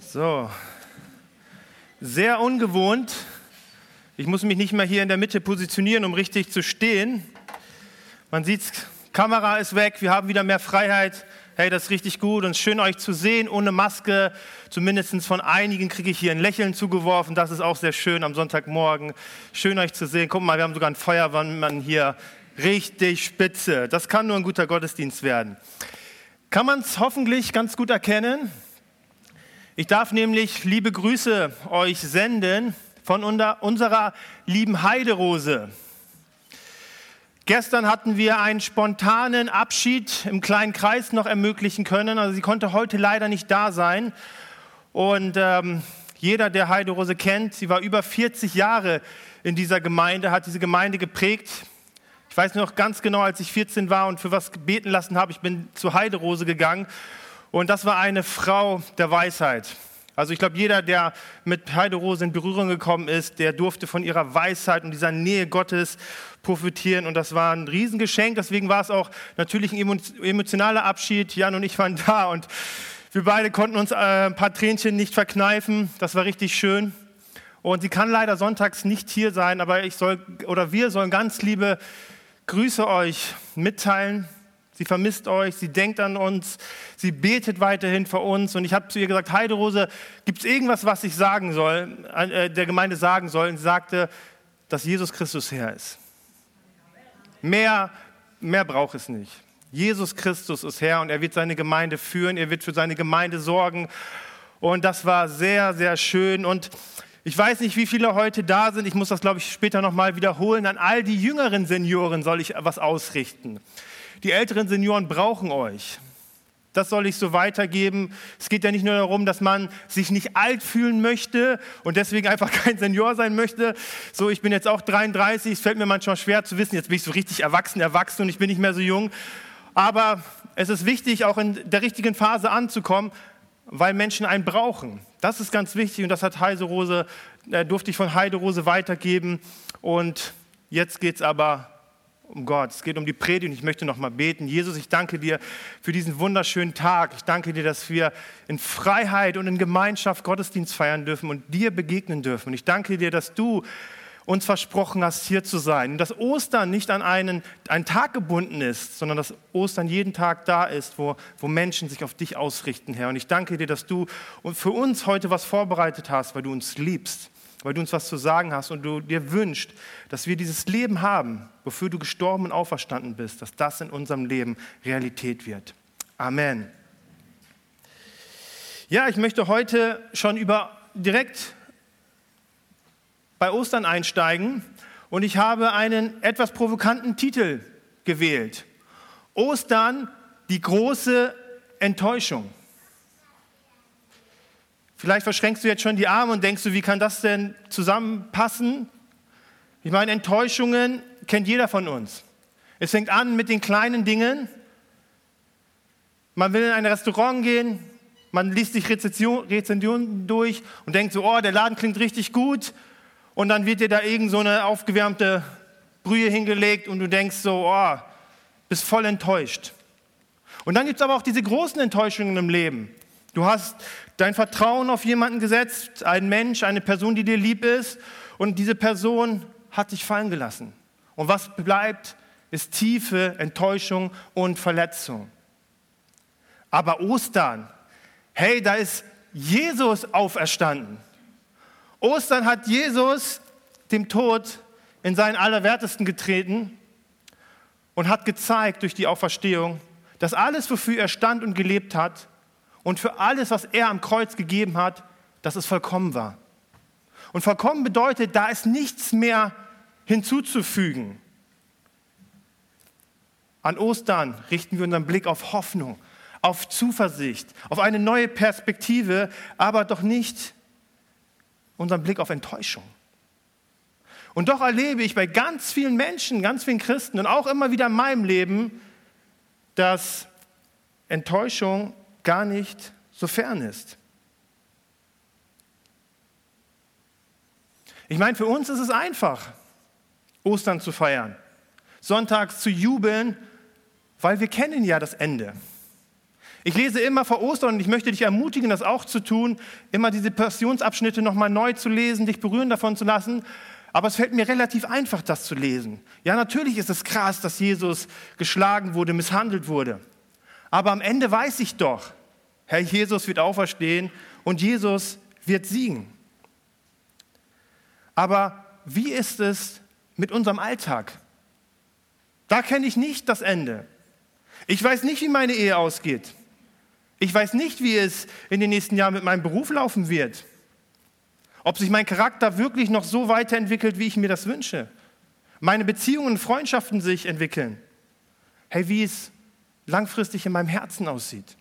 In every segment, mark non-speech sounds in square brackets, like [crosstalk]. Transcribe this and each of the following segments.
So, sehr ungewohnt. Ich muss mich nicht mehr hier in der Mitte positionieren, um richtig zu stehen. Man sieht, Kamera ist weg, wir haben wieder mehr Freiheit. Hey, das ist richtig gut und schön euch zu sehen ohne Maske. Zumindest von einigen kriege ich hier ein Lächeln zugeworfen. Das ist auch sehr schön am Sonntagmorgen. Schön euch zu sehen. Guck mal, wir haben sogar einen Feuerwehrmann hier. Richtig spitze. Das kann nur ein guter Gottesdienst werden. Kann man es hoffentlich ganz gut erkennen? Ich darf nämlich liebe Grüße euch senden von unserer lieben Heiderose. Gestern hatten wir einen spontanen Abschied im kleinen Kreis noch ermöglichen können. Also sie konnte heute leider nicht da sein. Und ähm, jeder, der Heiderose kennt, sie war über 40 Jahre in dieser Gemeinde, hat diese Gemeinde geprägt. Ich weiß noch ganz genau, als ich 14 war und für was gebeten lassen habe, ich bin zu Heiderose gegangen und das war eine Frau der Weisheit. Also ich glaube, jeder, der mit Heiderose in Berührung gekommen ist, der durfte von ihrer Weisheit und dieser Nähe Gottes profitieren. Und das war ein Riesengeschenk. Deswegen war es auch natürlich ein emotionaler Abschied. Jan und ich waren da und wir beide konnten uns äh, ein paar Tränchen nicht verkneifen. Das war richtig schön. Und sie kann leider sonntags nicht hier sein, aber ich soll oder wir sollen ganz liebe Grüße euch mitteilen. Sie vermisst euch, sie denkt an uns, sie betet weiterhin für uns. Und ich habe zu ihr gesagt, Heiderose, gibt es irgendwas, was ich sagen soll, äh, der Gemeinde sagen soll? Und sie sagte, dass Jesus Christus Herr ist. Mehr, mehr braucht es nicht. Jesus Christus ist Herr und er wird seine Gemeinde führen, er wird für seine Gemeinde sorgen. Und das war sehr, sehr schön. Und ich weiß nicht, wie viele heute da sind. Ich muss das, glaube ich, später nochmal wiederholen. An all die jüngeren Senioren soll ich was ausrichten. Die älteren Senioren brauchen euch. Das soll ich so weitergeben. Es geht ja nicht nur darum, dass man sich nicht alt fühlen möchte und deswegen einfach [laughs] kein Senior sein möchte. So, ich bin jetzt auch 33, es fällt mir manchmal schwer zu wissen, jetzt bin ich so richtig erwachsen, erwachsen und ich bin nicht mehr so jung. Aber es ist wichtig, auch in der richtigen Phase anzukommen, weil Menschen einen brauchen. Das ist ganz wichtig und das hat Heiserose, äh, durfte ich von Heiderose weitergeben. Und jetzt geht es aber um Gott, es geht um die Predigt und ich möchte noch mal beten. Jesus, ich danke dir für diesen wunderschönen Tag. Ich danke dir, dass wir in Freiheit und in Gemeinschaft Gottesdienst feiern dürfen und dir begegnen dürfen. Und ich danke dir, dass du uns versprochen hast, hier zu sein. Dass Ostern nicht an einen, einen Tag gebunden ist, sondern dass Ostern jeden Tag da ist, wo, wo Menschen sich auf dich ausrichten, Herr. Und ich danke dir, dass du für uns heute was vorbereitet hast, weil du uns liebst weil du uns was zu sagen hast und du dir wünschst, dass wir dieses Leben haben, wofür du gestorben und auferstanden bist, dass das in unserem Leben Realität wird. Amen. Ja, ich möchte heute schon über direkt bei Ostern einsteigen und ich habe einen etwas provokanten Titel gewählt. Ostern, die große Enttäuschung. Vielleicht verschränkst du jetzt schon die Arme und denkst du, wie kann das denn zusammenpassen? Ich meine, Enttäuschungen kennt jeder von uns. Es fängt an mit den kleinen Dingen. Man will in ein Restaurant gehen, man liest sich Rezensionen durch und denkt so, oh, der Laden klingt richtig gut. Und dann wird dir da irgend so eine aufgewärmte Brühe hingelegt und du denkst so, oh, bist voll enttäuscht. Und dann gibt es aber auch diese großen Enttäuschungen im Leben. Du hast dein Vertrauen auf jemanden gesetzt, einen Mensch, eine Person, die dir lieb ist, und diese Person hat dich fallen gelassen. Und was bleibt, ist tiefe Enttäuschung und Verletzung. Aber Ostern, hey, da ist Jesus auferstanden. Ostern hat Jesus dem Tod in seinen Allerwertesten getreten und hat gezeigt durch die Auferstehung, dass alles, wofür er stand und gelebt hat, und für alles, was er am Kreuz gegeben hat, dass es vollkommen war. Und vollkommen bedeutet, da ist nichts mehr hinzuzufügen. An Ostern richten wir unseren Blick auf Hoffnung, auf Zuversicht, auf eine neue Perspektive, aber doch nicht unseren Blick auf Enttäuschung. Und doch erlebe ich bei ganz vielen Menschen, ganz vielen Christen und auch immer wieder in meinem Leben, dass Enttäuschung gar nicht so fern ist. Ich meine, für uns ist es einfach, Ostern zu feiern, sonntags zu jubeln, weil wir kennen ja das Ende. Ich lese immer vor Ostern und ich möchte dich ermutigen, das auch zu tun, immer diese Passionsabschnitte nochmal neu zu lesen, dich berühren davon zu lassen. Aber es fällt mir relativ einfach, das zu lesen. Ja, natürlich ist es krass, dass Jesus geschlagen wurde, misshandelt wurde. Aber am Ende weiß ich doch, Herr Jesus wird auferstehen und Jesus wird siegen. Aber wie ist es mit unserem Alltag? Da kenne ich nicht das Ende. Ich weiß nicht, wie meine Ehe ausgeht. Ich weiß nicht, wie es in den nächsten Jahren mit meinem Beruf laufen wird. Ob sich mein Charakter wirklich noch so weiterentwickelt, wie ich mir das wünsche. Meine Beziehungen und Freundschaften sich entwickeln. Hey, wie es langfristig in meinem Herzen aussieht.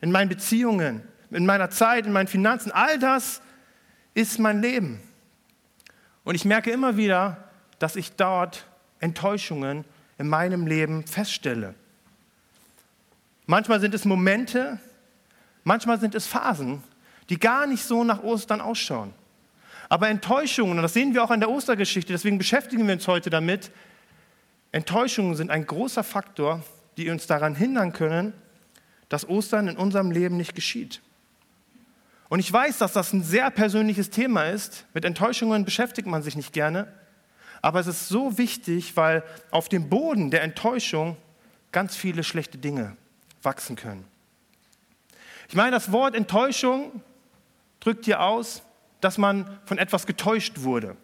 In meinen Beziehungen, in meiner Zeit, in meinen Finanzen. All das ist mein Leben. Und ich merke immer wieder, dass ich dort Enttäuschungen in meinem Leben feststelle. Manchmal sind es Momente, manchmal sind es Phasen, die gar nicht so nach Ostern ausschauen. Aber Enttäuschungen, und das sehen wir auch an der Ostergeschichte, deswegen beschäftigen wir uns heute damit, Enttäuschungen sind ein großer Faktor, die uns daran hindern können, dass Ostern in unserem Leben nicht geschieht. Und ich weiß, dass das ein sehr persönliches Thema ist. Mit Enttäuschungen beschäftigt man sich nicht gerne. Aber es ist so wichtig, weil auf dem Boden der Enttäuschung ganz viele schlechte Dinge wachsen können. Ich meine, das Wort Enttäuschung drückt hier aus, dass man von etwas getäuscht wurde.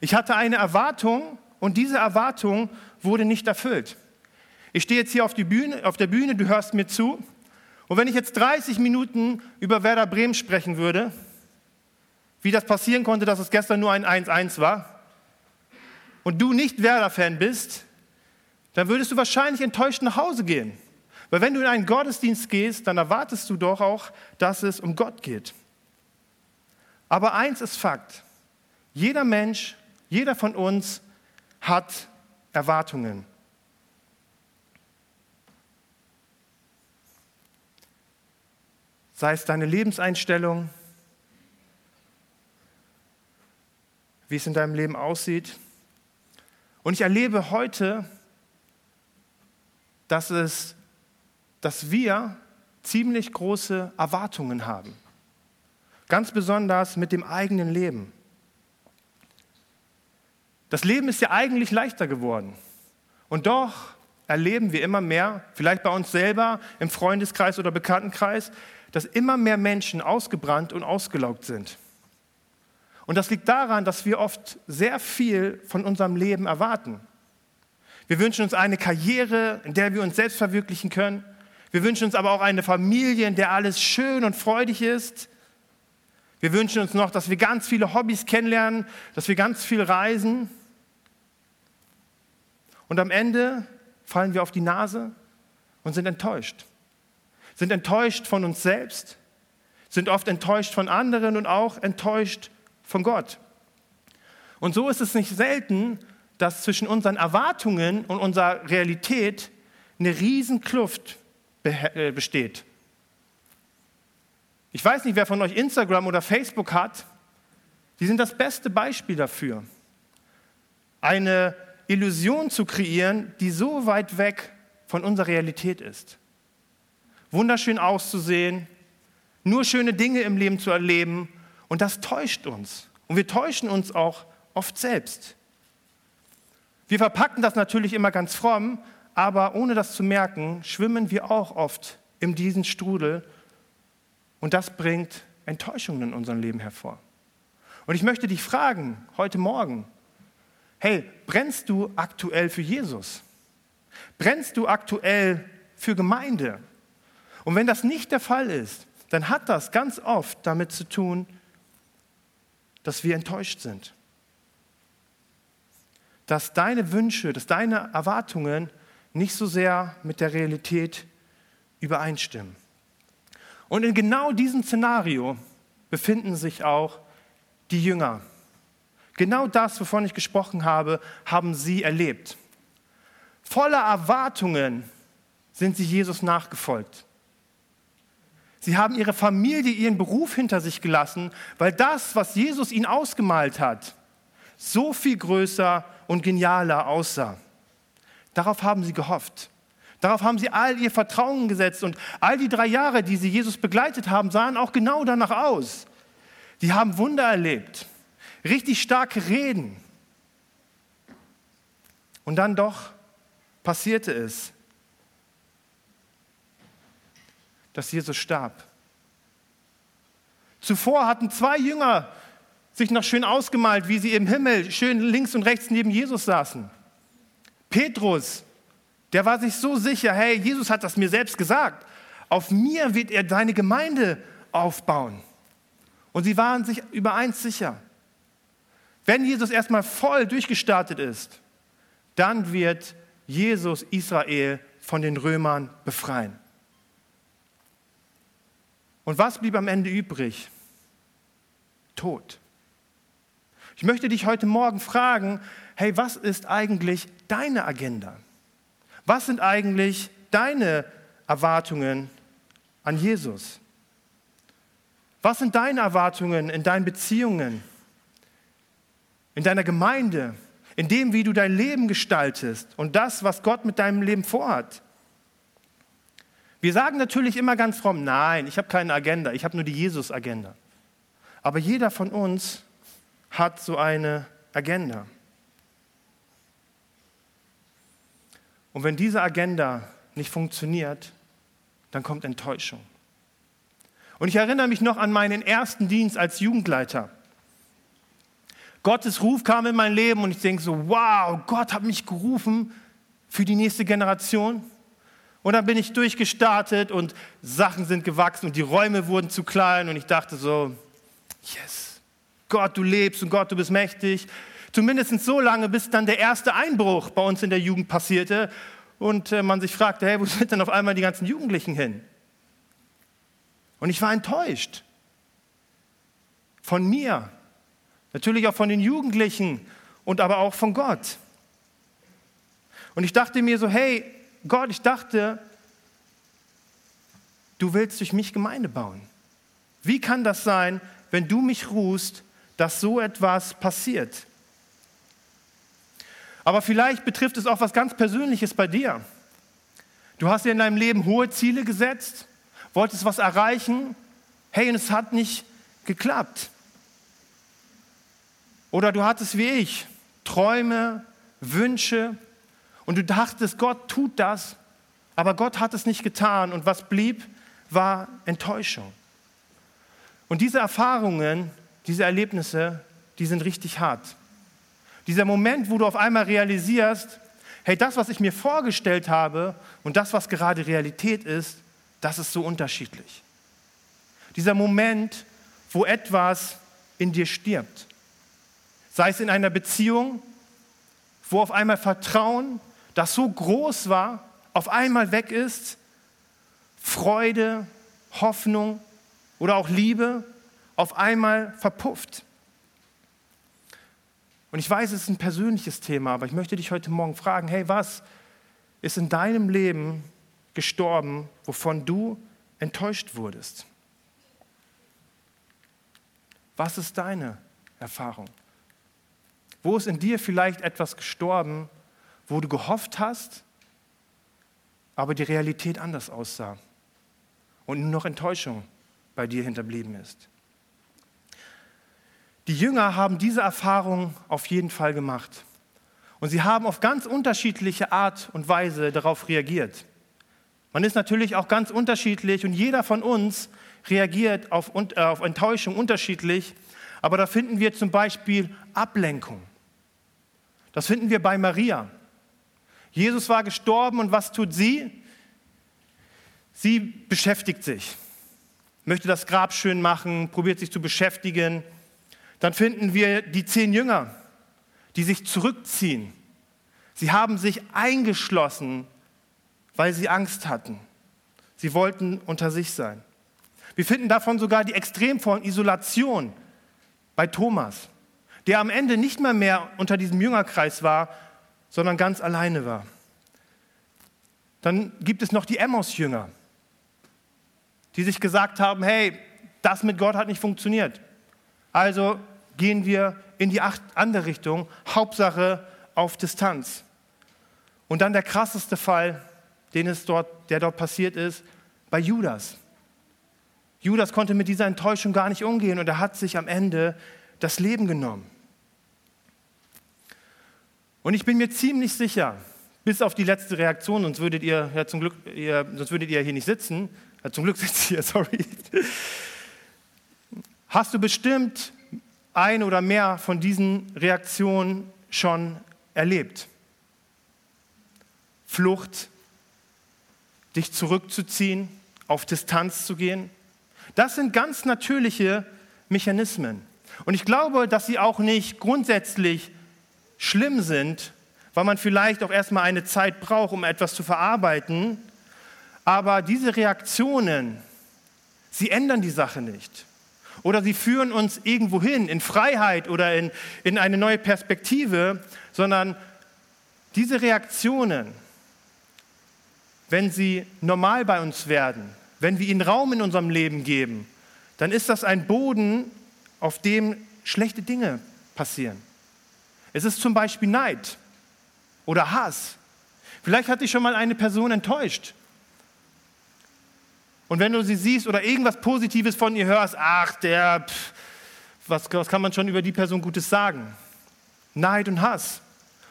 Ich hatte eine Erwartung und diese Erwartung wurde nicht erfüllt. Ich stehe jetzt hier auf, Bühne, auf der Bühne, du hörst mir zu. Und wenn ich jetzt 30 Minuten über Werder Bremen sprechen würde, wie das passieren konnte, dass es gestern nur ein 1-1 war, und du nicht Werder-Fan bist, dann würdest du wahrscheinlich enttäuscht nach Hause gehen. Weil wenn du in einen Gottesdienst gehst, dann erwartest du doch auch, dass es um Gott geht. Aber eins ist Fakt. Jeder Mensch, jeder von uns hat Erwartungen. Sei es deine Lebenseinstellung, wie es in deinem Leben aussieht. Und ich erlebe heute, dass es dass wir ziemlich große Erwartungen haben. Ganz besonders mit dem eigenen Leben. Das Leben ist ja eigentlich leichter geworden. Und doch erleben wir immer mehr, vielleicht bei uns selber, im Freundeskreis oder Bekanntenkreis, dass immer mehr Menschen ausgebrannt und ausgelaugt sind. Und das liegt daran, dass wir oft sehr viel von unserem Leben erwarten. Wir wünschen uns eine Karriere, in der wir uns selbst verwirklichen können. Wir wünschen uns aber auch eine Familie, in der alles schön und freudig ist. Wir wünschen uns noch, dass wir ganz viele Hobbys kennenlernen, dass wir ganz viel reisen. Und am Ende fallen wir auf die Nase und sind enttäuscht. Sind enttäuscht von uns selbst, sind oft enttäuscht von anderen und auch enttäuscht von Gott. Und so ist es nicht selten, dass zwischen unseren Erwartungen und unserer Realität eine Riesenkluft äh, besteht. Ich weiß nicht, wer von euch Instagram oder Facebook hat. Die sind das beste Beispiel dafür. Eine Illusion zu kreieren, die so weit weg von unserer Realität ist. Wunderschön auszusehen, nur schöne Dinge im Leben zu erleben und das täuscht uns. Und wir täuschen uns auch oft selbst. Wir verpacken das natürlich immer ganz fromm, aber ohne das zu merken, schwimmen wir auch oft in diesen Strudel und das bringt Enttäuschungen in unserem Leben hervor. Und ich möchte dich fragen, heute Morgen, hey, brennst du aktuell für Jesus? Brennst du aktuell für Gemeinde? Und wenn das nicht der Fall ist, dann hat das ganz oft damit zu tun, dass wir enttäuscht sind. Dass deine Wünsche, dass deine Erwartungen nicht so sehr mit der Realität übereinstimmen. Und in genau diesem Szenario befinden sich auch die Jünger. Genau das, wovon ich gesprochen habe, haben sie erlebt. Voller Erwartungen sind sie Jesus nachgefolgt. Sie haben ihre Familie, ihren Beruf hinter sich gelassen, weil das, was Jesus ihnen ausgemalt hat, so viel größer und genialer aussah. Darauf haben sie gehofft. Darauf haben sie all ihr Vertrauen gesetzt und all die drei Jahre, die sie Jesus begleitet haben, sahen auch genau danach aus. Die haben Wunder erlebt, richtig starke Reden. Und dann doch passierte es, dass Jesus starb. Zuvor hatten zwei Jünger sich noch schön ausgemalt, wie sie im Himmel schön links und rechts neben Jesus saßen. Petrus, der war sich so sicher, hey, Jesus hat das mir selbst gesagt, auf mir wird er deine Gemeinde aufbauen. Und sie waren sich über eins sicher. Wenn Jesus erstmal voll durchgestartet ist, dann wird Jesus Israel von den Römern befreien. Und was blieb am Ende übrig? Tod. Ich möchte dich heute Morgen fragen, hey, was ist eigentlich deine Agenda? Was sind eigentlich deine Erwartungen an Jesus? Was sind deine Erwartungen in deinen Beziehungen, in deiner Gemeinde, in dem, wie du dein Leben gestaltest und das, was Gott mit deinem Leben vorhat? Wir sagen natürlich immer ganz fromm, nein, ich habe keine Agenda, ich habe nur die Jesus-Agenda. Aber jeder von uns hat so eine Agenda. Und wenn diese Agenda nicht funktioniert, dann kommt Enttäuschung. Und ich erinnere mich noch an meinen ersten Dienst als Jugendleiter. Gottes Ruf kam in mein Leben und ich denke so, wow, Gott hat mich gerufen für die nächste Generation. Und dann bin ich durchgestartet und Sachen sind gewachsen und die Räume wurden zu klein und ich dachte so, yes, Gott, du lebst und Gott, du bist mächtig. Zumindest so lange, bis dann der erste Einbruch bei uns in der Jugend passierte und äh, man sich fragte, hey, wo sind denn auf einmal die ganzen Jugendlichen hin? Und ich war enttäuscht von mir, natürlich auch von den Jugendlichen und aber auch von Gott. Und ich dachte mir so, hey, Gott, ich dachte, du willst durch mich Gemeinde bauen. Wie kann das sein, wenn du mich ruhst, dass so etwas passiert? Aber vielleicht betrifft es auch was ganz Persönliches bei dir. Du hast dir in deinem Leben hohe Ziele gesetzt, wolltest was erreichen, hey, und es hat nicht geklappt. Oder du hattest wie ich Träume, Wünsche, und du dachtest, Gott tut das, aber Gott hat es nicht getan. Und was blieb, war Enttäuschung. Und diese Erfahrungen, diese Erlebnisse, die sind richtig hart. Dieser Moment, wo du auf einmal realisierst, hey, das, was ich mir vorgestellt habe und das, was gerade Realität ist, das ist so unterschiedlich. Dieser Moment, wo etwas in dir stirbt. Sei es in einer Beziehung, wo auf einmal Vertrauen das so groß war, auf einmal weg ist, Freude, Hoffnung oder auch Liebe auf einmal verpufft. Und ich weiß, es ist ein persönliches Thema, aber ich möchte dich heute Morgen fragen, hey, was ist in deinem Leben gestorben, wovon du enttäuscht wurdest? Was ist deine Erfahrung? Wo ist in dir vielleicht etwas gestorben, wo du gehofft hast, aber die Realität anders aussah und nur noch Enttäuschung bei dir hinterblieben ist. Die Jünger haben diese Erfahrung auf jeden Fall gemacht. Und sie haben auf ganz unterschiedliche Art und Weise darauf reagiert. Man ist natürlich auch ganz unterschiedlich und jeder von uns reagiert auf, äh, auf Enttäuschung unterschiedlich. Aber da finden wir zum Beispiel Ablenkung. Das finden wir bei Maria. Jesus war gestorben und was tut sie? Sie beschäftigt sich, möchte das Grab schön machen, probiert sich zu beschäftigen. Dann finden wir die zehn Jünger, die sich zurückziehen. Sie haben sich eingeschlossen, weil sie Angst hatten. Sie wollten unter sich sein. Wir finden davon sogar die Extremform Isolation bei Thomas, der am Ende nicht mehr mehr unter diesem Jüngerkreis war, sondern ganz alleine war. Dann gibt es noch die Emmaus-Jünger, die sich gesagt haben, hey, das mit Gott hat nicht funktioniert. Also gehen wir in die andere Richtung, Hauptsache auf Distanz. Und dann der krasseste Fall, den es dort, der dort passiert ist, bei Judas. Judas konnte mit dieser Enttäuschung gar nicht umgehen und er hat sich am Ende das Leben genommen. Und ich bin mir ziemlich sicher, bis auf die letzte Reaktion, sonst würdet ihr ja zum Glück, ihr, sonst würdet ihr hier nicht sitzen, ja, zum Glück [laughs] sitzt ihr, sorry, hast du bestimmt ein oder mehr von diesen Reaktionen schon erlebt. Flucht, dich zurückzuziehen, auf Distanz zu gehen. Das sind ganz natürliche Mechanismen. Und ich glaube, dass sie auch nicht grundsätzlich schlimm sind, weil man vielleicht auch erstmal eine Zeit braucht, um etwas zu verarbeiten. Aber diese Reaktionen, sie ändern die Sache nicht. Oder sie führen uns irgendwo hin, in Freiheit oder in, in eine neue Perspektive, sondern diese Reaktionen, wenn sie normal bei uns werden, wenn wir ihnen Raum in unserem Leben geben, dann ist das ein Boden, auf dem schlechte Dinge passieren. Es ist zum Beispiel Neid oder Hass. Vielleicht hat dich schon mal eine Person enttäuscht. Und wenn du sie siehst oder irgendwas Positives von ihr hörst, ach, der, pff, was, was kann man schon über die Person Gutes sagen? Neid und Hass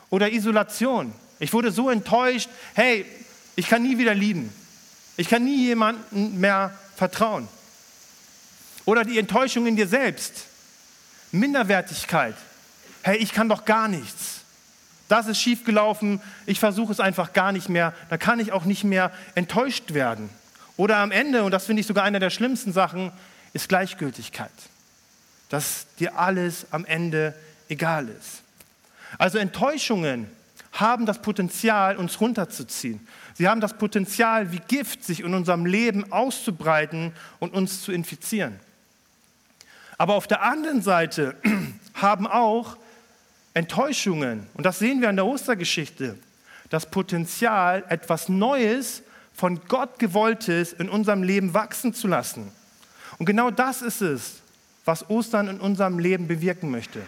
oder Isolation. Ich wurde so enttäuscht, hey, ich kann nie wieder lieben. Ich kann nie jemandem mehr vertrauen. Oder die Enttäuschung in dir selbst. Minderwertigkeit. Hey, ich kann doch gar nichts. Das ist schiefgelaufen. Ich versuche es einfach gar nicht mehr. Da kann ich auch nicht mehr enttäuscht werden. Oder am Ende, und das finde ich sogar eine der schlimmsten Sachen, ist Gleichgültigkeit. Dass dir alles am Ende egal ist. Also Enttäuschungen haben das Potenzial, uns runterzuziehen. Sie haben das Potenzial, wie Gift sich in unserem Leben auszubreiten und uns zu infizieren. Aber auf der anderen Seite [clears throat] haben auch Enttäuschungen, und das sehen wir an der Ostergeschichte, das Potenzial, etwas Neues, von Gott gewolltes in unserem Leben wachsen zu lassen. Und genau das ist es, was Ostern in unserem Leben bewirken möchte.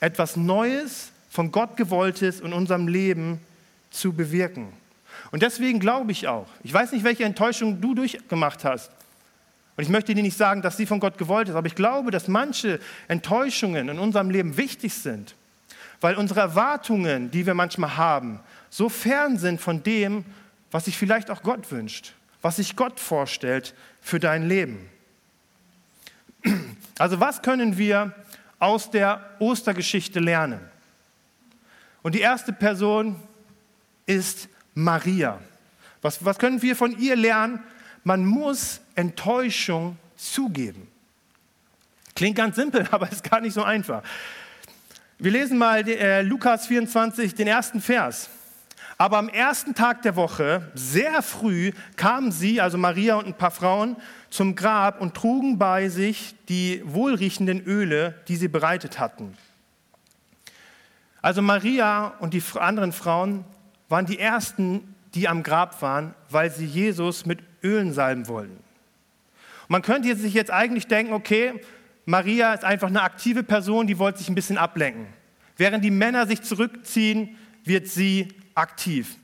Etwas Neues, von Gott gewolltes in unserem Leben zu bewirken. Und deswegen glaube ich auch, ich weiß nicht, welche Enttäuschung du durchgemacht hast. Und ich möchte dir nicht sagen, dass sie von Gott gewollt ist, aber ich glaube, dass manche Enttäuschungen in unserem Leben wichtig sind, weil unsere Erwartungen, die wir manchmal haben, so fern sind von dem, was sich vielleicht auch Gott wünscht, was sich Gott vorstellt für dein Leben. Also was können wir aus der Ostergeschichte lernen? Und die erste Person ist Maria. Was, was können wir von ihr lernen? Man muss Enttäuschung zugeben. Klingt ganz simpel, [laughs] aber ist gar nicht so einfach. Wir lesen mal äh, Lukas 24, den ersten Vers. Aber am ersten Tag der Woche, sehr früh, kamen sie, also Maria und ein paar Frauen, zum Grab und trugen bei sich die wohlriechenden Öle, die sie bereitet hatten. Also Maria und die anderen Frauen waren die ersten, die am Grab waren, weil sie Jesus mit Ölen salben wollten. Man könnte sich jetzt eigentlich denken, okay, Maria ist einfach eine aktive Person, die wollte sich ein bisschen ablenken. Während die Männer sich zurückziehen, wird sie aktiv.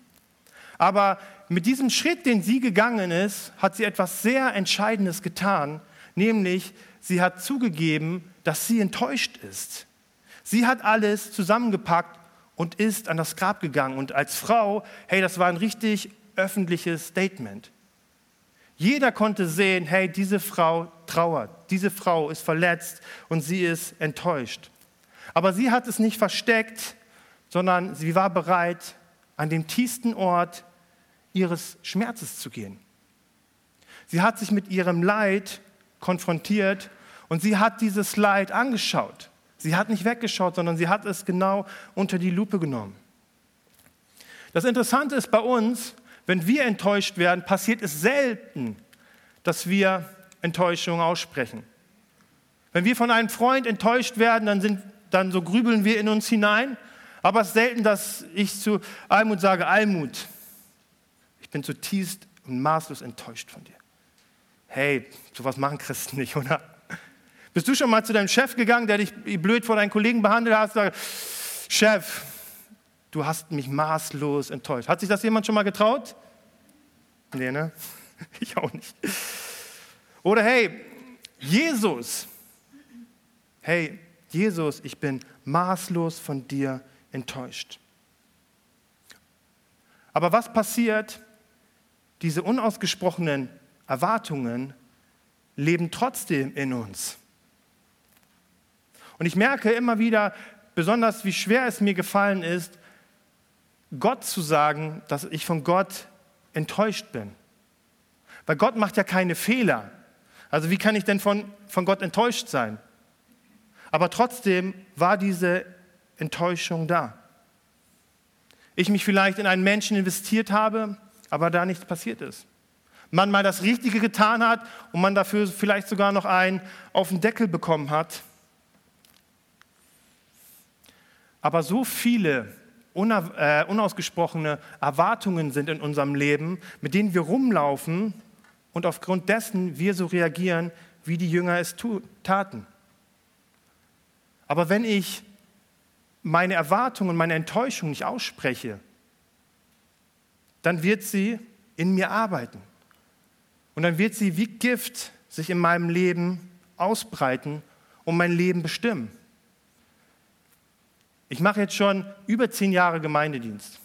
Aber mit diesem Schritt, den sie gegangen ist, hat sie etwas sehr Entscheidendes getan, nämlich sie hat zugegeben, dass sie enttäuscht ist. Sie hat alles zusammengepackt und ist an das Grab gegangen. Und als Frau, hey, das war ein richtig öffentliches Statement. Jeder konnte sehen, hey, diese Frau trauert, diese Frau ist verletzt und sie ist enttäuscht. Aber sie hat es nicht versteckt, sondern sie war bereit, an dem tiefsten Ort ihres Schmerzes zu gehen. Sie hat sich mit ihrem Leid konfrontiert und sie hat dieses Leid angeschaut. Sie hat nicht weggeschaut, sondern sie hat es genau unter die Lupe genommen. Das Interessante ist bei uns, wenn wir enttäuscht werden, passiert es selten, dass wir Enttäuschung aussprechen. Wenn wir von einem Freund enttäuscht werden, dann, sind, dann so grübeln wir in uns hinein. Aber es ist selten, dass ich zu Almut sage, Almut, ich bin zutiefst und maßlos enttäuscht von dir. Hey, sowas machen Christen nicht, oder? Bist du schon mal zu deinem Chef gegangen, der dich blöd vor deinen Kollegen behandelt hat? Sag, Chef, du hast mich maßlos enttäuscht. Hat sich das jemand schon mal getraut? Nee, ne? [laughs] Ich auch nicht. Oder hey, Jesus. Hey, Jesus, ich bin maßlos von dir enttäuscht. Aber was passiert? Diese unausgesprochenen Erwartungen leben trotzdem in uns. Und ich merke immer wieder, besonders wie schwer es mir gefallen ist, Gott zu sagen, dass ich von Gott enttäuscht bin. Weil Gott macht ja keine Fehler. Also wie kann ich denn von, von Gott enttäuscht sein? Aber trotzdem war diese Enttäuschung da. Ich mich vielleicht in einen Menschen investiert habe, aber da nichts passiert ist. Man mal das Richtige getan hat und man dafür vielleicht sogar noch einen auf den Deckel bekommen hat. Aber so viele äh, unausgesprochene Erwartungen sind in unserem Leben, mit denen wir rumlaufen und aufgrund dessen wir so reagieren, wie die Jünger es taten. Aber wenn ich meine Erwartungen und meine Enttäuschung nicht ausspreche, dann wird sie in mir arbeiten. Und dann wird sie wie Gift sich in meinem Leben ausbreiten und mein Leben bestimmen. Ich mache jetzt schon über zehn Jahre Gemeindedienst.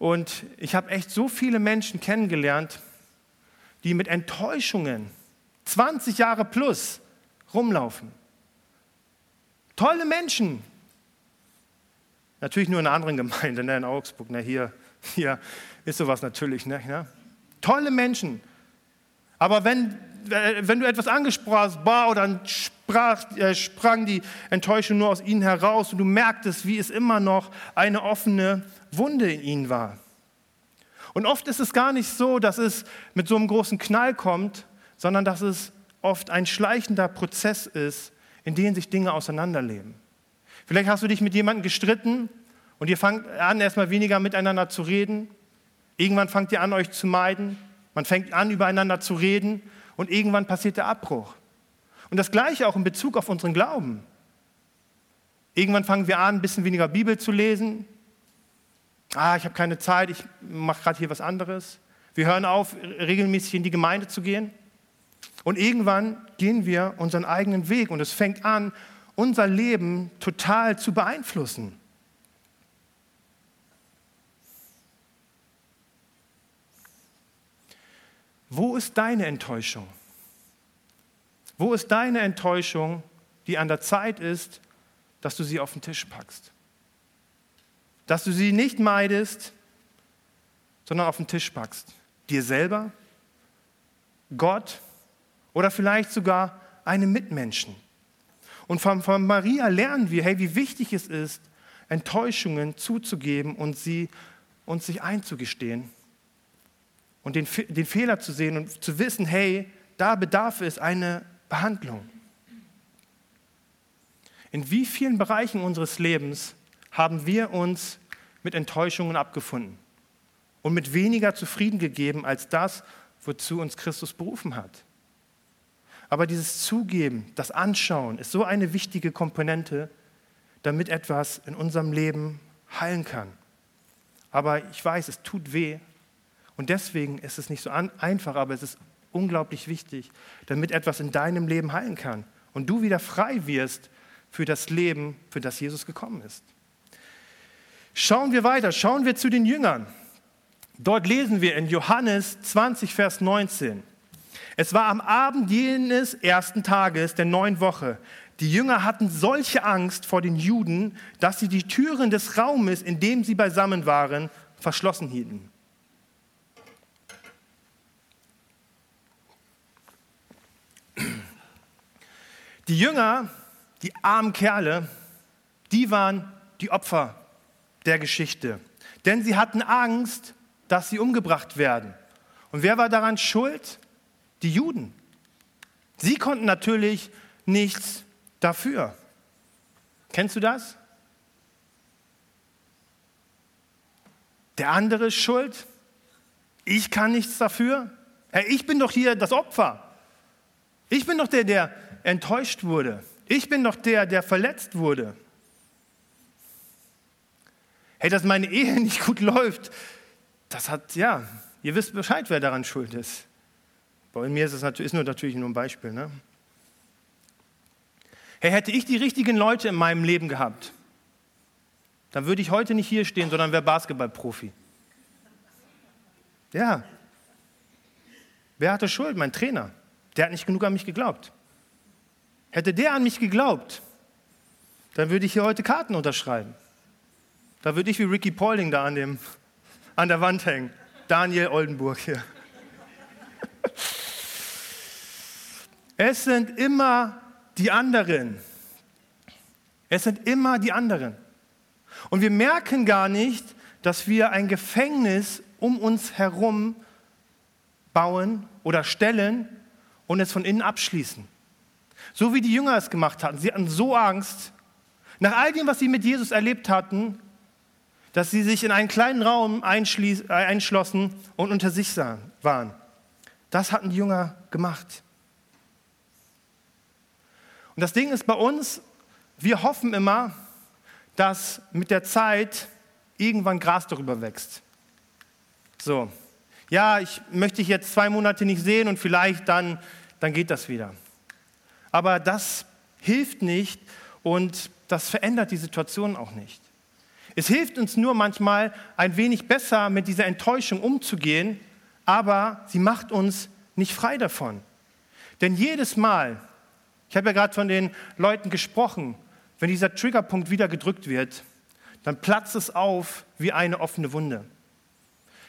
Und ich habe echt so viele Menschen kennengelernt, die mit Enttäuschungen 20 Jahre plus rumlaufen. Tolle Menschen. Natürlich nur in einer anderen Gemeinde, ne, in Augsburg. Ne, hier, hier ist sowas natürlich. Ne, ja. Tolle Menschen. Aber wenn, wenn du etwas angesprochen boah, dann sprach, äh, sprang die Enttäuschung nur aus ihnen heraus und du merktest, wie es immer noch eine offene Wunde in ihnen war. Und oft ist es gar nicht so, dass es mit so einem großen Knall kommt, sondern dass es oft ein schleichender Prozess ist, in dem sich Dinge auseinanderleben. Vielleicht hast du dich mit jemandem gestritten und ihr fangt an, erstmal weniger miteinander zu reden. Irgendwann fangt ihr an, euch zu meiden. Man fängt an, übereinander zu reden und irgendwann passiert der Abbruch. Und das Gleiche auch in Bezug auf unseren Glauben. Irgendwann fangen wir an, ein bisschen weniger Bibel zu lesen, ah, ich habe keine Zeit, ich mache gerade hier was anderes. Wir hören auf, regelmäßig in die Gemeinde zu gehen. Und irgendwann gehen wir unseren eigenen Weg und es fängt an, unser Leben total zu beeinflussen. Wo ist deine Enttäuschung? Wo ist deine Enttäuschung, die an der Zeit ist, dass du sie auf den Tisch packst? dass du sie nicht meidest, sondern auf den Tisch packst. Dir selber, Gott oder vielleicht sogar einem Mitmenschen. Und von, von Maria lernen wir, hey, wie wichtig es ist, Enttäuschungen zuzugeben und sie uns sich einzugestehen und den, den Fehler zu sehen und zu wissen, hey, da bedarf es eine Behandlung. In wie vielen Bereichen unseres Lebens haben wir uns mit Enttäuschungen abgefunden und mit weniger zufrieden gegeben als das, wozu uns Christus berufen hat. Aber dieses Zugeben, das Anschauen ist so eine wichtige Komponente, damit etwas in unserem Leben heilen kann. Aber ich weiß, es tut weh und deswegen ist es nicht so einfach, aber es ist unglaublich wichtig, damit etwas in deinem Leben heilen kann und du wieder frei wirst für das Leben, für das Jesus gekommen ist. Schauen wir weiter, schauen wir zu den Jüngern. Dort lesen wir in Johannes 20, Vers 19. Es war am Abend jenes ersten Tages der neuen Woche. Die Jünger hatten solche Angst vor den Juden, dass sie die Türen des Raumes, in dem sie beisammen waren, verschlossen hielten. Die Jünger, die armen Kerle, die waren die Opfer der Geschichte. Denn sie hatten Angst, dass sie umgebracht werden. Und wer war daran schuld? Die Juden. Sie konnten natürlich nichts dafür. Kennst du das? Der andere ist schuld. Ich kann nichts dafür. Hey, ich bin doch hier das Opfer. Ich bin doch der, der enttäuscht wurde. Ich bin doch der, der verletzt wurde hey, dass meine Ehe [laughs] nicht gut läuft, das hat, ja, ihr wisst Bescheid, wer daran schuld ist. Bei mir ist es natürlich, ist nur natürlich nur ein Beispiel. Ne? Hey, hätte ich die richtigen Leute in meinem Leben gehabt, dann würde ich heute nicht hier stehen, sondern wäre Basketballprofi. Ja. Wer hatte Schuld? Mein Trainer. Der hat nicht genug an mich geglaubt. Hätte der an mich geglaubt, dann würde ich hier heute Karten unterschreiben. Da würde ich wie Ricky Pauling da an, dem, an der Wand hängen. Daniel Oldenburg hier. Es sind immer die anderen. Es sind immer die anderen. Und wir merken gar nicht, dass wir ein Gefängnis um uns herum bauen oder stellen und es von innen abschließen. So wie die Jünger es gemacht hatten. Sie hatten so Angst, nach all dem, was sie mit Jesus erlebt hatten, dass sie sich in einen kleinen Raum äh, einschlossen und unter sich waren. Das hatten die Jünger gemacht. Und das Ding ist bei uns, wir hoffen immer, dass mit der Zeit irgendwann Gras darüber wächst. So, ja, ich möchte dich jetzt zwei Monate nicht sehen und vielleicht dann, dann geht das wieder. Aber das hilft nicht und das verändert die Situation auch nicht. Es hilft uns nur manchmal ein wenig besser mit dieser Enttäuschung umzugehen, aber sie macht uns nicht frei davon. Denn jedes Mal, ich habe ja gerade von den Leuten gesprochen, wenn dieser Triggerpunkt wieder gedrückt wird, dann platzt es auf wie eine offene Wunde.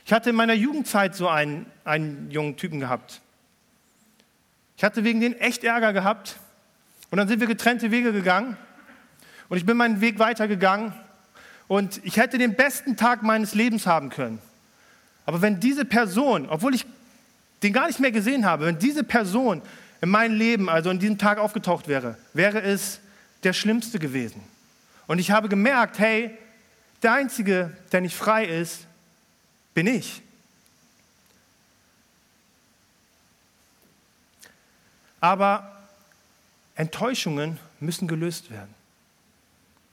Ich hatte in meiner Jugendzeit so einen, einen jungen Typen gehabt. Ich hatte wegen den echt Ärger gehabt und dann sind wir getrennte Wege gegangen und ich bin meinen Weg weitergegangen und ich hätte den besten Tag meines Lebens haben können. Aber wenn diese Person, obwohl ich den gar nicht mehr gesehen habe, wenn diese Person in meinem Leben, also in diesem Tag aufgetaucht wäre, wäre es der Schlimmste gewesen. Und ich habe gemerkt, hey, der Einzige, der nicht frei ist, bin ich. Aber Enttäuschungen müssen gelöst werden.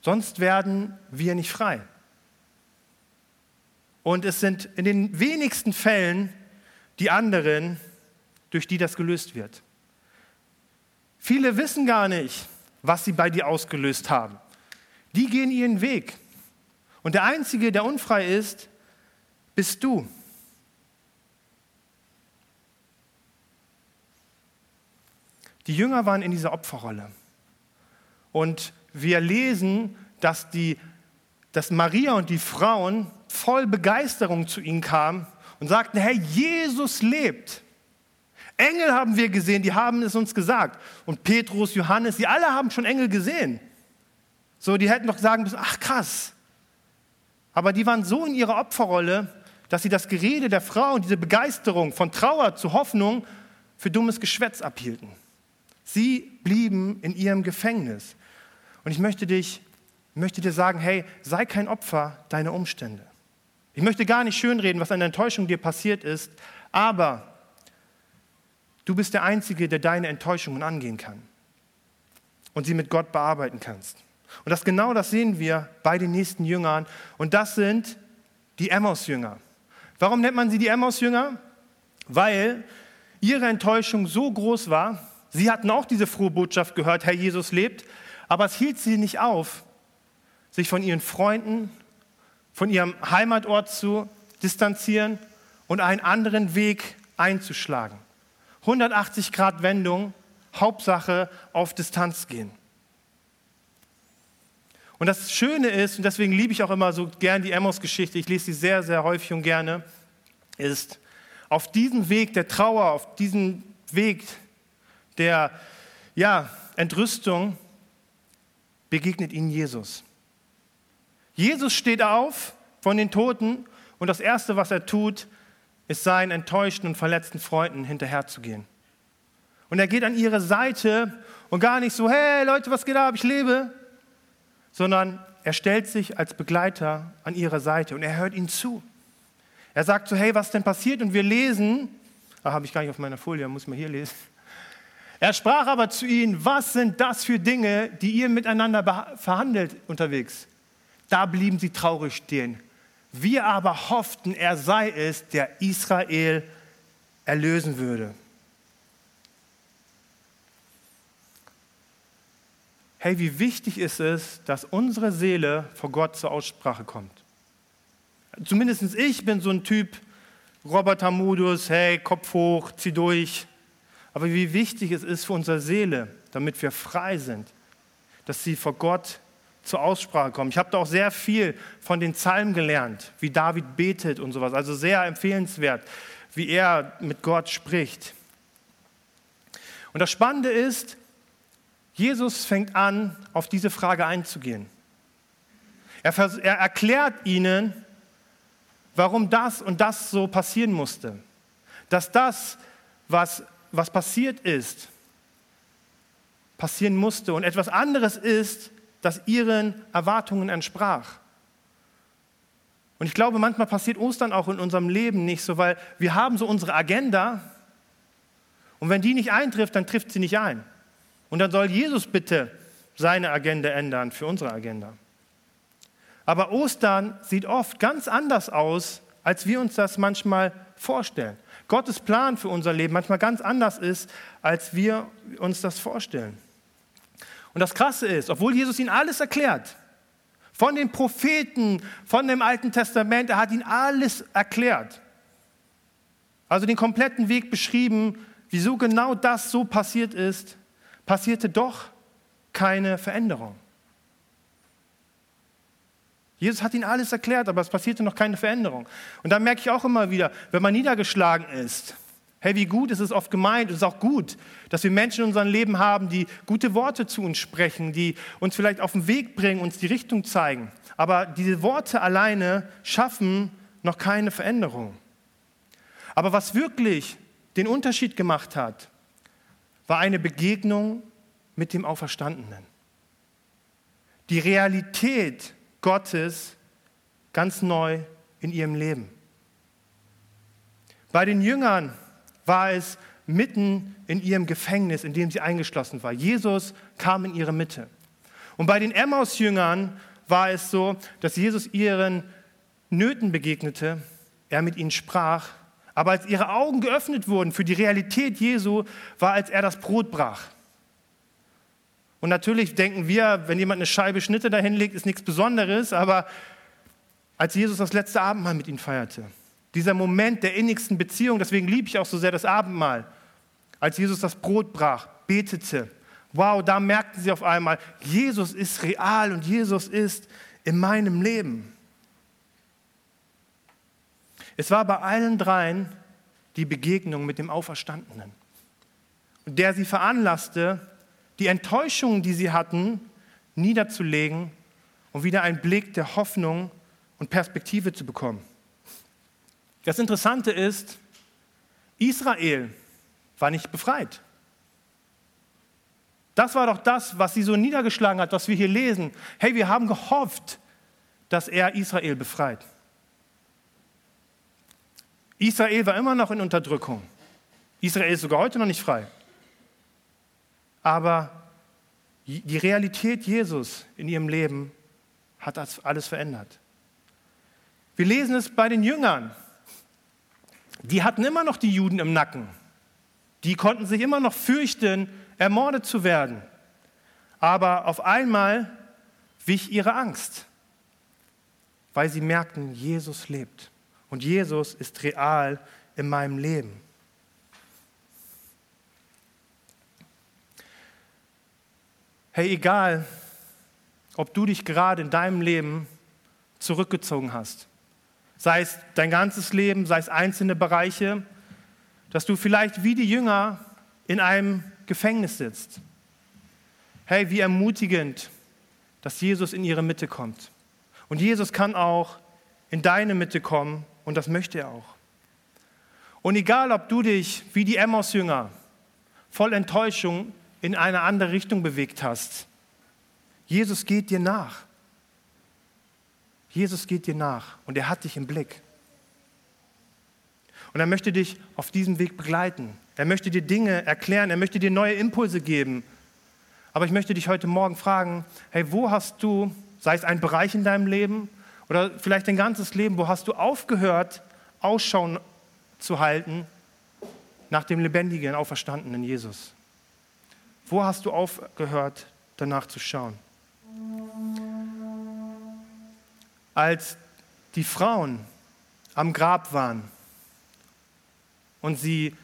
Sonst werden wir nicht frei. Und es sind in den wenigsten Fällen die anderen, durch die das gelöst wird. Viele wissen gar nicht, was sie bei dir ausgelöst haben. Die gehen ihren Weg. Und der Einzige, der unfrei ist, bist du. Die Jünger waren in dieser Opferrolle. Und wir lesen, dass, die, dass Maria und die Frauen voll Begeisterung zu ihnen kamen und sagten, hey, Jesus lebt. Engel haben wir gesehen, die haben es uns gesagt. Und Petrus, Johannes, die alle haben schon Engel gesehen. So, die hätten doch sagen müssen, ach krass. Aber die waren so in ihrer Opferrolle, dass sie das Gerede der Frau und diese Begeisterung von Trauer zu Hoffnung für dummes Geschwätz abhielten. Sie blieben in ihrem Gefängnis. Und ich möchte dich, möchte dir sagen, hey, sei kein Opfer deiner Umstände. Ich möchte gar nicht schönreden, was an der Enttäuschung dir passiert ist, aber du bist der Einzige, der deine Enttäuschungen angehen kann und sie mit Gott bearbeiten kannst. Und das genau das sehen wir bei den nächsten Jüngern. Und das sind die Emmaus-Jünger. Warum nennt man sie die Emmaus-Jünger? Weil ihre Enttäuschung so groß war. Sie hatten auch diese frohe Botschaft gehört, Herr Jesus lebt, aber es hielt sie nicht auf, sich von ihren Freunden, von ihrem Heimatort zu distanzieren und einen anderen Weg einzuschlagen. 180 Grad Wendung, Hauptsache auf Distanz gehen. Und das Schöne ist, und deswegen liebe ich auch immer so gern die Emmos-Geschichte, ich lese sie sehr, sehr häufig und gerne, ist, auf diesem Weg der Trauer, auf diesem Weg der ja, Entrüstung, begegnet ihnen Jesus. Jesus steht auf von den Toten und das Erste, was er tut, ist seinen enttäuschten und verletzten Freunden hinterherzugehen. Und er geht an ihre Seite und gar nicht so, hey Leute, was geht ab, ich lebe, sondern er stellt sich als Begleiter an ihre Seite und er hört ihnen zu. Er sagt so, hey, was denn passiert? Und wir lesen, ah, habe ich gar nicht auf meiner Folie, muss man hier lesen. Er sprach aber zu ihnen, was sind das für Dinge, die ihr miteinander verhandelt unterwegs? Da blieben sie traurig stehen. Wir aber hofften, er sei es, der Israel erlösen würde. Hey, wie wichtig ist es, dass unsere Seele vor Gott zur Aussprache kommt. Zumindest ich bin so ein Typ, Roboter-Modus, hey, Kopf hoch, zieh durch. Aber wie wichtig es ist für unsere Seele, damit wir frei sind, dass sie vor Gott zur Aussprache kommen. Ich habe da auch sehr viel von den Psalmen gelernt, wie David betet und sowas. Also sehr empfehlenswert, wie er mit Gott spricht. Und das Spannende ist, Jesus fängt an, auf diese Frage einzugehen. Er, er erklärt ihnen, warum das und das so passieren musste. Dass das, was, was passiert ist, passieren musste und etwas anderes ist, das ihren Erwartungen entsprach. Und ich glaube, manchmal passiert Ostern auch in unserem Leben nicht so, weil wir haben so unsere Agenda und wenn die nicht eintrifft, dann trifft sie nicht ein. Und dann soll Jesus bitte seine Agenda ändern für unsere Agenda. Aber Ostern sieht oft ganz anders aus, als wir uns das manchmal vorstellen. Gottes Plan für unser Leben manchmal ganz anders ist, als wir uns das vorstellen. Und das Krasse ist, obwohl Jesus ihnen alles erklärt, von den Propheten, von dem Alten Testament, er hat ihnen alles erklärt. Also den kompletten Weg beschrieben, wieso genau das so passiert ist, passierte doch keine Veränderung. Jesus hat ihnen alles erklärt, aber es passierte noch keine Veränderung. Und da merke ich auch immer wieder, wenn man niedergeschlagen ist, hey, wie gut ist es oft gemeint, es ist auch gut, dass wir Menschen in unserem Leben haben, die gute Worte zu uns sprechen, die uns vielleicht auf den Weg bringen, uns die Richtung zeigen. Aber diese Worte alleine schaffen noch keine Veränderung. Aber was wirklich den Unterschied gemacht hat, war eine Begegnung mit dem Auferstandenen. Die Realität Gottes ganz neu in ihrem Leben. Bei den Jüngern war es mitten in ihrem Gefängnis, in dem sie eingeschlossen war. Jesus kam in ihre Mitte. Und bei den Emmaus-Jüngern war es so, dass Jesus ihren Nöten begegnete, er mit ihnen sprach, aber als ihre Augen geöffnet wurden für die Realität Jesu, war, als er das Brot brach. Und natürlich denken wir, wenn jemand eine Scheibe Schnitte dahin legt, ist nichts Besonderes, aber als Jesus das letzte Abendmahl mit ihnen feierte, dieser Moment der innigsten Beziehung, deswegen liebe ich auch so sehr das Abendmahl, als Jesus das Brot brach, betete, wow, da merkten sie auf einmal, Jesus ist real und Jesus ist in meinem Leben. Es war bei allen dreien die Begegnung mit dem Auferstandenen, der sie veranlasste, die Enttäuschungen, die sie hatten, niederzulegen und wieder einen Blick der Hoffnung und Perspektive zu bekommen. Das Interessante ist, Israel war nicht befreit. Das war doch das, was sie so niedergeschlagen hat, was wir hier lesen. Hey, wir haben gehofft, dass er Israel befreit. Israel war immer noch in Unterdrückung. Israel ist sogar heute noch nicht frei. Aber die Realität Jesus in ihrem Leben hat das alles verändert. Wir lesen es bei den Jüngern. Die hatten immer noch die Juden im Nacken. Die konnten sich immer noch fürchten, ermordet zu werden. Aber auf einmal wich ihre Angst, weil sie merkten, Jesus lebt. Und Jesus ist real in meinem Leben. Hey, egal, ob du dich gerade in deinem Leben zurückgezogen hast, sei es dein ganzes Leben, sei es einzelne Bereiche, dass du vielleicht wie die Jünger in einem Gefängnis sitzt. Hey, wie ermutigend, dass Jesus in ihre Mitte kommt. Und Jesus kann auch in deine Mitte kommen und das möchte er auch. Und egal, ob du dich wie die Emmaus-Jünger voll Enttäuschung in eine andere Richtung bewegt hast. Jesus geht dir nach. Jesus geht dir nach und er hat dich im Blick. Und er möchte dich auf diesem Weg begleiten. Er möchte dir Dinge erklären, er möchte dir neue Impulse geben. Aber ich möchte dich heute Morgen fragen, hey, wo hast du, sei es ein Bereich in deinem Leben Oder vielleicht dein ganzes Leben, wo hast du aufgehört, Ausschau zu halten nach dem lebendigen, auferstandenen Jesus? Wo hast du aufgehört, danach zu schauen? Als die Frauen am Grab waren und sie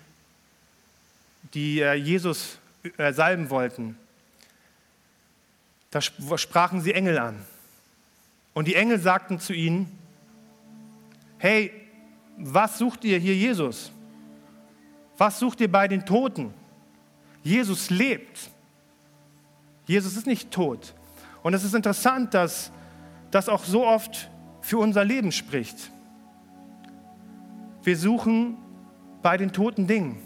die äh, Jesus äh, salben wollten, da sprachen sie Engel an. Und die Engel sagten zu ihnen, hey, was sucht ihr hier Jesus? Was sucht ihr bei den Toten? Jesus lebt. Jesus ist nicht tot. Und es ist interessant, dass das auch so oft für unser Leben spricht. Wir suchen bei den toten Dingen,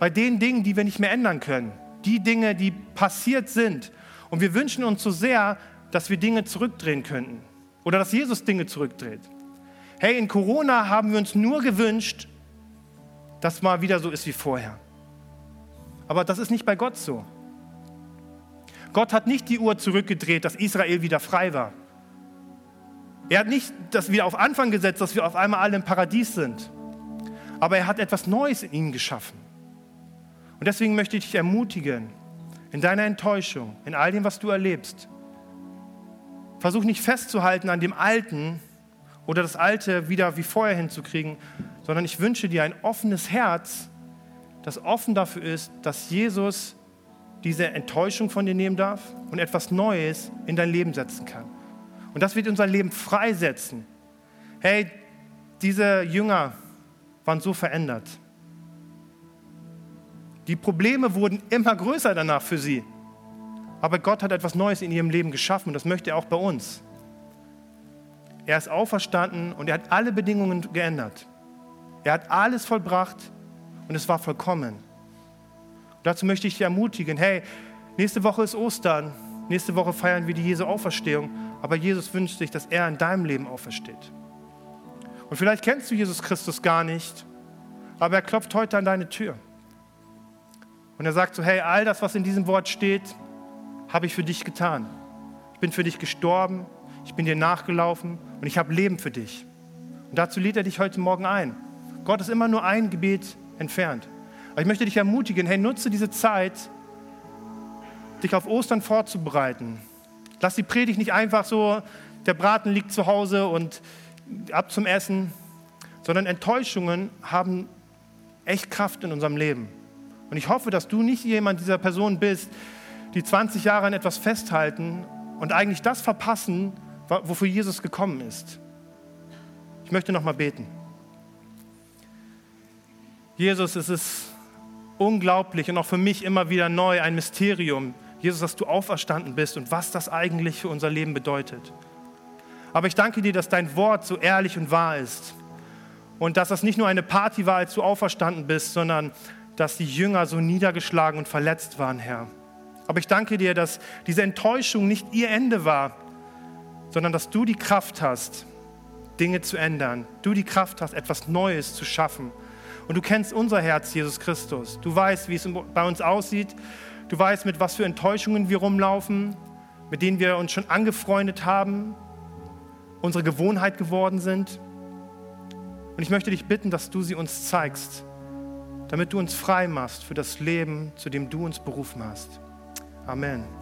bei den Dingen, die wir nicht mehr ändern können, die Dinge, die passiert sind. Und wir wünschen uns so sehr, dass wir Dinge zurückdrehen könnten oder dass Jesus Dinge zurückdreht. Hey, in Corona haben wir uns nur gewünscht, dass mal wieder so ist wie vorher. Aber das ist nicht bei Gott so. Gott hat nicht die Uhr zurückgedreht, dass Israel wieder frei war. Er hat nicht das wieder auf Anfang gesetzt, dass wir auf einmal alle im Paradies sind. Aber er hat etwas Neues in ihnen geschaffen. Und deswegen möchte ich dich ermutigen, in deiner Enttäuschung, in all dem, was du erlebst, versuch nicht festzuhalten an dem Alten oder das Alte wieder wie vorher hinzukriegen, sondern ich wünsche dir ein offenes Herz, das offen dafür ist, dass Jesus diese Enttäuschung von dir nehmen darf und etwas Neues in dein Leben setzen kann. Und das wird unser Leben freisetzen. Hey, diese Jünger waren so verändert. Die Probleme wurden immer größer danach für sie. Aber Gott hat etwas Neues in ihrem Leben geschaffen und das möchte er auch bei uns. Er ist auferstanden und er hat alle Bedingungen geändert. Er hat alles vollbracht und es war vollkommen. Und dazu möchte ich dich ermutigen, hey, nächste Woche ist Ostern, nächste Woche feiern wir die Jesu Auferstehung, aber Jesus wünscht sich, dass er in deinem Leben aufersteht. Und vielleicht kennst du Jesus Christus gar nicht, aber er klopft heute an deine Tür. Und er sagt so, hey, all das, was in diesem Wort steht, habe ich für dich getan. Ich bin für dich gestorben, ich bin dir nachgelaufen und ich habe Leben für dich. Und dazu lädt er dich heute Morgen ein. Gott ist immer nur ein Gebet entfernt. Aber ich möchte dich ermutigen, hey, nutze diese Zeit, dich auf Ostern vorzubereiten. Lass die Predigt nicht einfach so, der Braten liegt zu Hause und ab zum Essen, sondern Enttäuschungen haben echt Kraft in unserem Leben. Und ich hoffe, dass du nicht jemand dieser Personen bist, die 20 Jahre an etwas festhalten und eigentlich das verpassen, wofür Jesus gekommen ist. Ich möchte noch mal beten. Jesus, es ist unglaublich und auch für mich immer wieder neu ein Mysterium, Jesus, dass du auferstanden bist und was das eigentlich für unser Leben bedeutet. Aber ich danke dir, dass dein Wort so ehrlich und wahr ist und dass das nicht nur eine Party war, als du auferstanden bist, sondern dass die Jünger so niedergeschlagen und verletzt waren, Herr. Aber ich danke dir, dass diese Enttäuschung nicht ihr Ende war, sondern dass du die Kraft hast, Dinge zu ändern. Du die Kraft hast, etwas Neues zu schaffen. Und du kennst unser Herz, Jesus Christus. Du weißt, wie es bei uns aussieht. Du weißt, mit was für Enttäuschungen wir rumlaufen, mit denen wir uns schon angefreundet haben, unsere Gewohnheit geworden sind. Und ich möchte dich bitten, dass du sie uns zeigst, damit du uns frei machst für das Leben, zu dem du uns berufen hast. Amen.